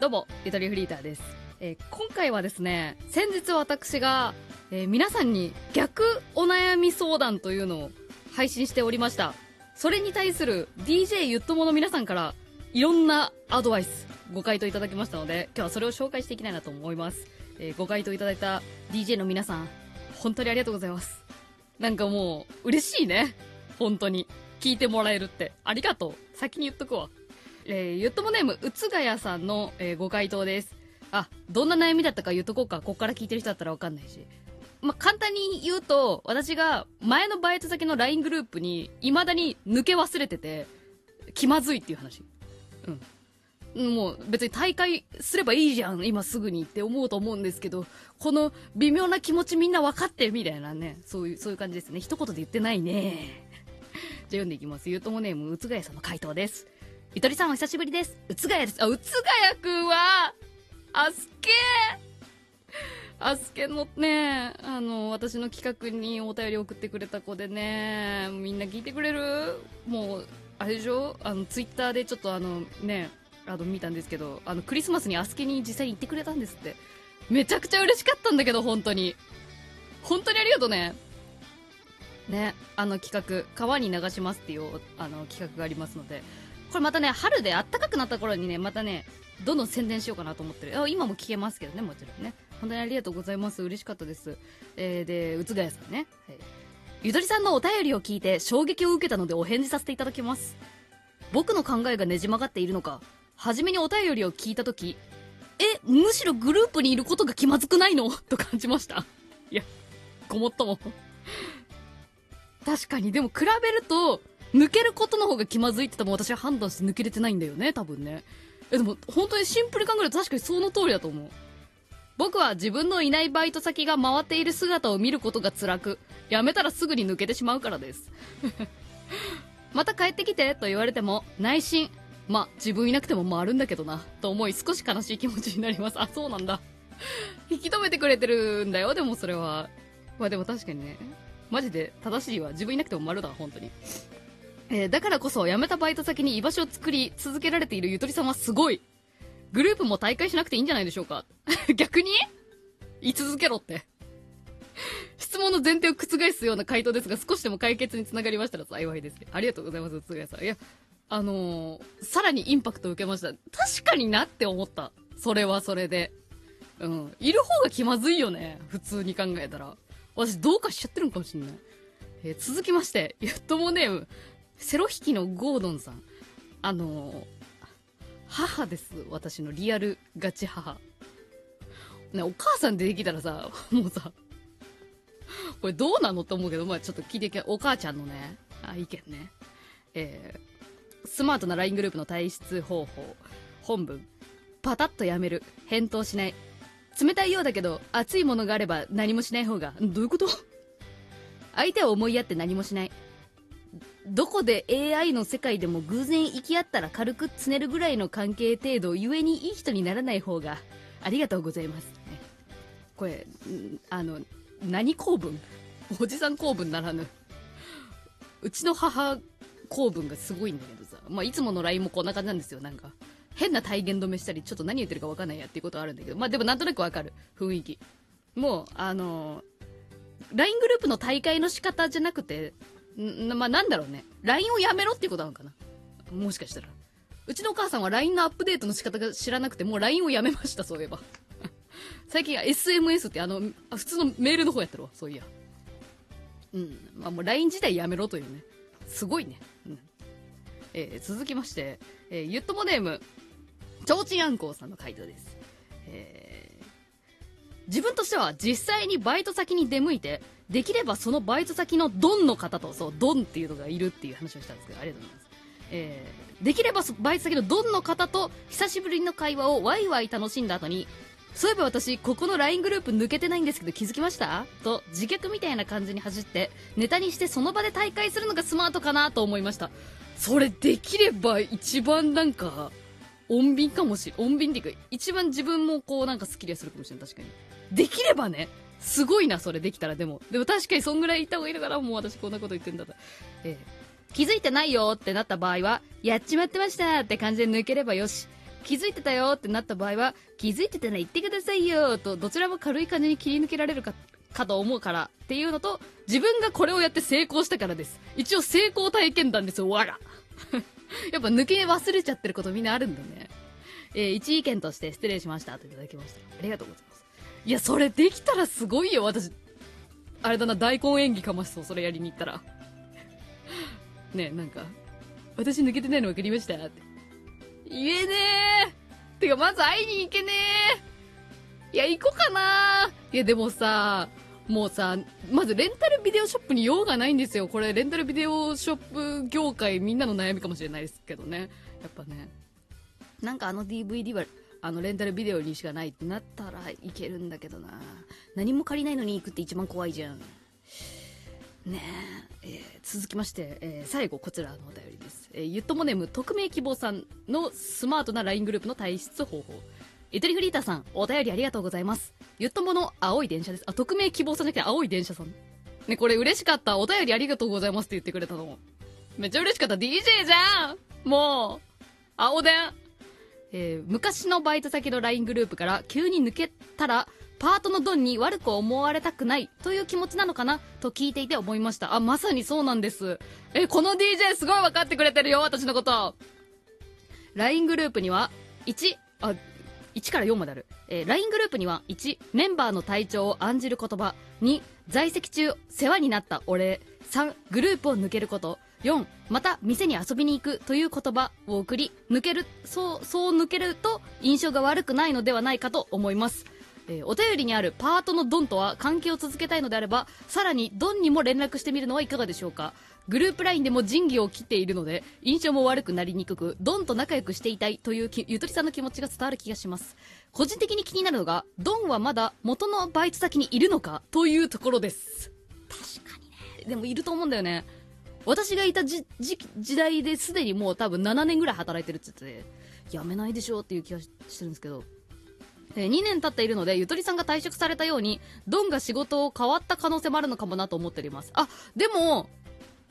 どうも、ゆとりフリーターです。えー今回はですね、先日私が、えー皆さんに逆お悩み相談というのを配信しておりました。それに対する DJ ゆっともの皆さんからいろんなアドバイス、ご回答いただきましたので、今日はそれを紹介していきたいなと思います。えーご回答いただいた DJ の皆さん、本当にありがとうございます。なんかもう、嬉しいね。本当に。聞いてもらえるって。ありがとう。先に言っとくわ。えー、ゆっともネーム、うつがやさんの、えーご回答です。あ、どんな悩みだったか言っとこうか。こっから聞いてる人だったらわかんないし。まあ、簡単に言うと、私が前のバイト先の LINE グループに未だに抜け忘れてて、気まずいっていう話。うん。もう別に大会すればいいじゃん、今すぐにって思うと思うんですけど、この微妙な気持ちみんな分かってみたいなね、そういう、そういう感じですね。一言で言ってないね。じゃあ読んでいきます。ゆうともネーム、うつがやさんの回答です。ゆとりさんお久しぶりです。うつがやです。あ、うつがやくんは、あすけあすけのね、あの、私の企画にお便り送ってくれた子でね、みんな聞いてくれる？もう、あれでしょ？あの、ツイッターでちょっとあの、ね、あの、見たんですけど、あの、クリスマスにあすけに実際に行ってくれたんですって。めちゃくちゃ嬉しかったんだけど、本当に。本当にありがとうね。ね、あの企画、川に流しますっていう、あの、企画がありますので、これまたね、春で暖かくなった頃にね、またね、どんどん宣伝しようかなと思ってる。あ今も聞けますけどね、もちろんね。本当にありがとうございます。嬉しかったです。えー、で、うつがやさんね。はい。ゆとりさんのお便りを聞いて衝撃を受けたのでお返事させていただきます。僕の考えがねじ曲がっているのか、初めにお便りを聞いたとき、え、むしろグループにいることが気まずくないの？と感じました。いや、ごもっとも。確かに、でも比べると、抜けることの方が気まずいって多分私は判断して抜けれてないんだよね、多分ね。え、でも本当にシンプルに考えると確かにその通りだと思う。僕は自分のいないバイト先が回っている姿を見ることが辛く、辞めたらすぐに抜けてしまうからです。また帰ってきてと言われても、内心、まあ自分いなくても回るんだけどな、と思い少し悲しい気持ちになります。あ、そうなんだ。引き止めてくれてるんだよ、でもそれは。まあでも確かにね、マジで正しいわ。自分いなくても丸だ、本当に。えーだからこそ辞めたバイト先に居場所を作り続けられているゆとりさんはすごい。グループも大会しなくていいんじゃないでしょうか 逆に？言い続けろって。質問の前提を覆すような回答ですが、少しでも解決につながりましたら幸いです。ありがとうございます、つがやさん。いや、あのーさらにインパクトを受けました。確かになって思った。それはそれで。うん。いる方が気まずいよね。普通に考えたら。私どうかしちゃってるのかもしんない。えー続きまして、ゆっともネーム、セロ引きのゴードンさん。あの母です。私のリアルガチ母。ね、お母さん出てきたらさ、もうさ、これどうなのって思うけど、まあちょっと聞いていけ、お母ちゃんのね、あ意見ね。えー、スマートな LINE グループの退出方法。本文。パタッとやめる。返答しない。冷たいようだけど、熱いものがあれば何もしない方が、どういうこと？相手を思いやって何もしない。どこで AI の世界でも偶然行き合ったら軽くつねるぐらいの関係程度、ゆえにいい人にならない方が、ありがとうございます。ねこれ、あの、何公文？おじさん公文ならぬ。うちの母公文がすごいんだけどさ。まあ、いつもの LINE もこんな感じなんですよ、なんか。変な体言止めしたり、ちょっと何言ってるか分かんないやっていうことはあるんだけど、まあでもなんとなくわかる。雰囲気。もう、あの LINE グループの大会の仕方じゃなくて、んまあなんだろうね。LINE をやめろっていうことなのかな。もしかしたら。うちのお母さんは LINE のアップデートの仕方が知らなくて、もう LINE をやめました、そういえば。最近は SMS ってあの、普通のメールの方やってるわ、そういや。うん。まあもう LINE 自体やめろというね。すごいね。うん。えー続きまして、えーゆっともネーム、ちょうちんあんこうさんの回答です。えー自分としては実際にバイト先に出向いて、できればそのバイト先のドンの方と、そう、ドンっていうのがいるっていう話をしたんですけど、ありがとうございます。えーできればバイト先のドンの方と久しぶりの会話をワイワイ楽しんだ後に、そういえば私、ここの LINE グループ抜けてないんですけど気づきました？と、自虐みたいな感じに走って、ネタにしてその場で大会するのがスマートかなと思いました。それできれば一番なんか、穏便かもしれん、穏便っていうか、一番自分もこうなんかスッキリするかもしれない、確かに。できればね、すごいな、それできたらでも。でも確かにそんぐらいいた方がいいのかな、もう私こんなこと言ってんだったら。ええ気づいてないよってなった場合は、やっちまってましたって感じで抜ければよし。気づいてたよってなった場合は、気づいてたら言ってくださいよと、どちらも軽い感じに切り抜けられるか、かと思うからっていうのと、自分がこれをやって成功したからです。一応成功体験談ですよ、わら。やっぱ抜け忘れちゃってることみんなあるんだね。えー、一意見として失礼しましたといただきました。ありがとうございます。いや、それできたらすごいよ、私。あれだな、大根演技かましそう、それやりに行ったら。ねなんか、私抜けてないの分かりましたって。言えねえてか、まず会いに行けねえいや、行こうかないや、でもさ、もうさ、まずレンタルビデオショップに用がないんですよ。これ、レンタルビデオショップ業界みんなの悩みかもしれないですけどね。やっぱね。なんかあの DVD は、あのレンタルビデオにしかないってなったらいけるんだけどな。何も借りないのに行くって一番怖いじゃん。ねえ、ー、続きまして、えー、最後こちらのお便りです。えー、ゆっともネーム匿名希望さんのスマートな LINE グループの退出方法。ゆとりフリーターさん、お便りありがとうございます。ゆっともの青い電車です。あ、匿名希望さんじゃなくて青い電車さん。ね、これ嬉しかった。お便りありがとうございますって言ってくれたの。めっちゃ嬉しかった。DJ じゃんもう、青電。えー、昔のバイト先の LINE グループから急に抜けたら、パートのドンに悪く思われたくないという気持ちなのかなと聞いていて思いました。あ、まさにそうなんです。え、この DJ すごい分かってくれてるよ、私のこと。LINE グループには、1、あ、1から4まである。えー、LINE グループには、1、メンバーの体調を案じる言葉。2、在籍中、世話になったお礼。3、グループを抜けること。4、また店に遊びに行くという言葉を送り、抜ける、そう、そう抜けると印象が悪くないのではないかと思います。えー、お便りにあるパートのドンとは関係を続けたいのであれば、さらにドンにも連絡してみるのはいかがでしょうかグループ LINE でも仁義を切っているので、印象も悪くなりにくく、ドンと仲良くしていたいというゆとりさんの気持ちが伝わる気がします。個人的に気になるのが、ドンはまだ元のバイト先にいるのかというところです。確かにね。でもいると思うんだよね。私がいたじ時代ですでにもう多分7年ぐらい働いてるって言ってて、やめないでしょっていう気がしてるんですけど。えー、2年経っているので、ゆとりさんが退職されたように、ドンが仕事を変わった可能性もあるのかもなと思っております。あ、でも、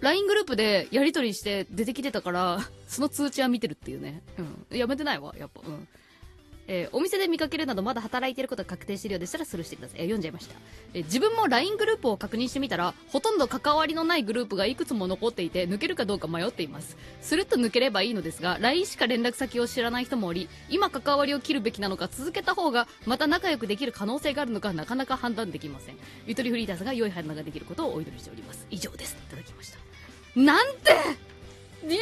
LINE グループでやり取りして出てきてたから、その通知は見てるっていうね。うん。やめてないわ、やっぱ。うん。えー、お店で見かけるなどまだ働いていることが確定しているようでしたらスルーしてください。えー、読んじゃいました、えー、自分も LINE グループを確認してみたら、ほとんど関わりのないグループがいくつも残っていて、抜けるかどうか迷っています。するっと抜ければいいのですが、LINE しか連絡先を知らない人もおり、今関わりを切るべきなのか、続けた方がまた仲良くできる可能性があるのか、なかなか判断できません。ゆとりフリーターズが良い判断ができることをお祈りしております。以上です。いただきました。なんて !DJ 向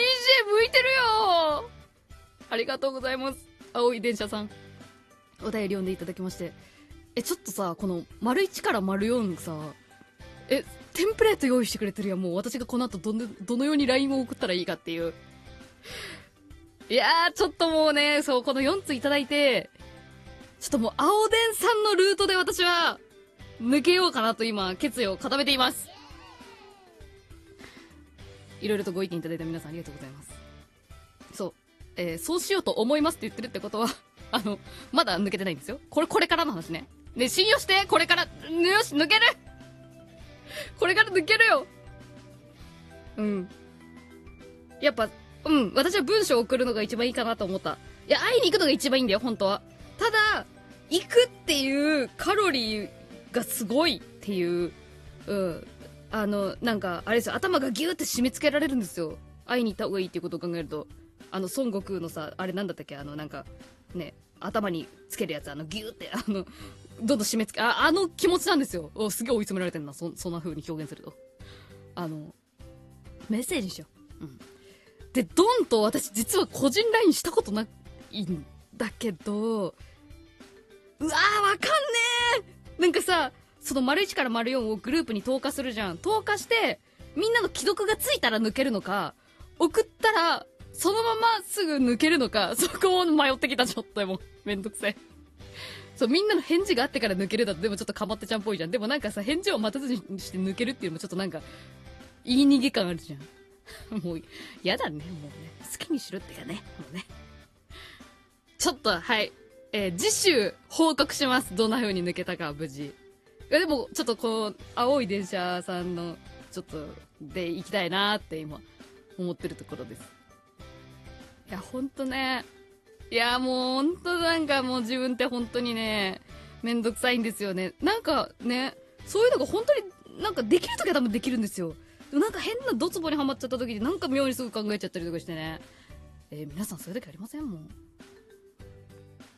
いてるよありがとうございます。青い電車さん。お便り読んでいただきまして。え、ちょっとさ、この、丸1から丸4さ、え、テンプレート用意してくれてるやん。もう私がこの後どの、どのように LINE を送ったらいいかっていう。いやー、ちょっともうね、そう、この4ついただいて、ちょっともう、青電さんのルートで私は、抜けようかなと今、決意を固めています。いろいろとご意見いただいた皆さんありがとうございます。えー、そうしようと思いますって言ってるってことは あの、まだ抜けてないんですよ。これ、これからの話ね。ね、信用してこれから、よし、抜けるこれから抜けるようん。やっぱ、うん、私は文章を送るのが一番いいかなと思った。いや、会いに行くのが一番いいんだよ、本当は。ただ、行くっていうカロリーがすごいっていう、うん。あの、なんか、あれですよ、頭がギューって締め付けられるんですよ。会いに行った方がいいっていうことを考えると。あの、孫悟空のさ、あれなんだったっけあの、なんか、ね、頭につけるやつ、あの、ギューって、あの、どんどん締め付け、あ、あの気持ちなんですよ。おすげえ追い詰められてるな、そ、そんな風に表現すると。あの、メッセージしよう。うん。で、ドンと私実は個人 LINE したことないんだけど、うわーわかんねえなんかさ、その丸1から丸4をグループに投下するじゃん。投下して、みんなの既読がついたら抜けるのか、送ったらそのまますぐ抜けるのか、そこを迷ってきた、ちょっともう、めんどくせえ。そう、みんなの返事があってから抜けるだと、でもちょっとかまってちゃんっぽいじゃん。でもなんかさ、返事を待たずにして抜けるっていうのもちょっとなんか、言い逃げ感あるじゃん。もう、やだね、もうね。好きにしろってかね、もうね。ちょっと、はい。えー、次週、報告します。どんな風に抜けたか、無事。いやでも、ちょっとこう、青い電車さんの、ちょっと、で行きたいなって今、思ってるところです。いや、ほんとね、いや、もう本当なんかもう自分って本当にね、めんどくさいんですよね。なんかね、そういうのが本当になんかできるときは多分できるんですよ。でもなんか変なドツボにはまっちゃった時になんか妙にすぐ考えちゃったりとかしてね。えー皆さんそういう時ありませんもん。い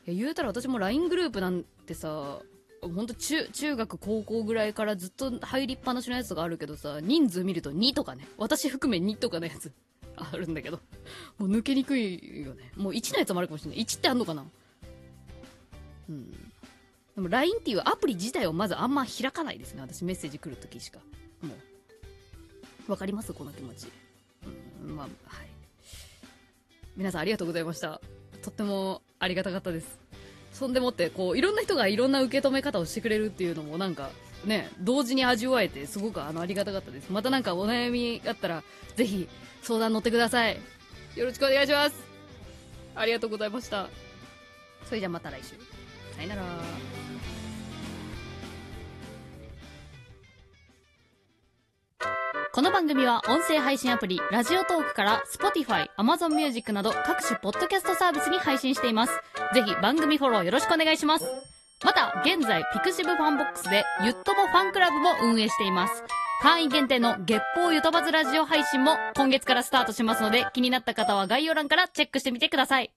や、言うたら私も LINE グループなんてさ、本当中、中学、高校ぐらいからずっと入りっぱなしのやつがあるけどさ、人数見ると2とかね、私含め2とかのやつあるんだけど、もう抜けにくいよね。もう1のやつもあるかもしれない。1ってあんのかな？うん。でも LINE っていうアプリ自体をまずあんま開かないですね。私メッセージ来るときしか。もう。わかります？この気持ち。うん、まあ、はい。皆さんありがとうございました。とってもありがたかったです。そんでもって、こう、いろんな人がいろんな受け止め方をしてくれるっていうのもなんか、ね、同時に味わえて、すごくあの、ありがたかったです。またなんかお悩みあったら、ぜひ、相談乗ってください。よろしくお願いします。ありがとうございました。それじゃまた来週。さよなら。この番組は音声配信アプリ、ラジオトークから Spotify、Amazon Music など各種ポッドキャストサービスに配信しています。ぜひ番組フォローよろしくお願いします。また、現在、ピクシブファンボックスで、ゆっともファンクラブも運営しています。会員限定の月報ゆとばずラジオ配信も今月からスタートしますので、気になった方は概要欄からチェックしてみてください。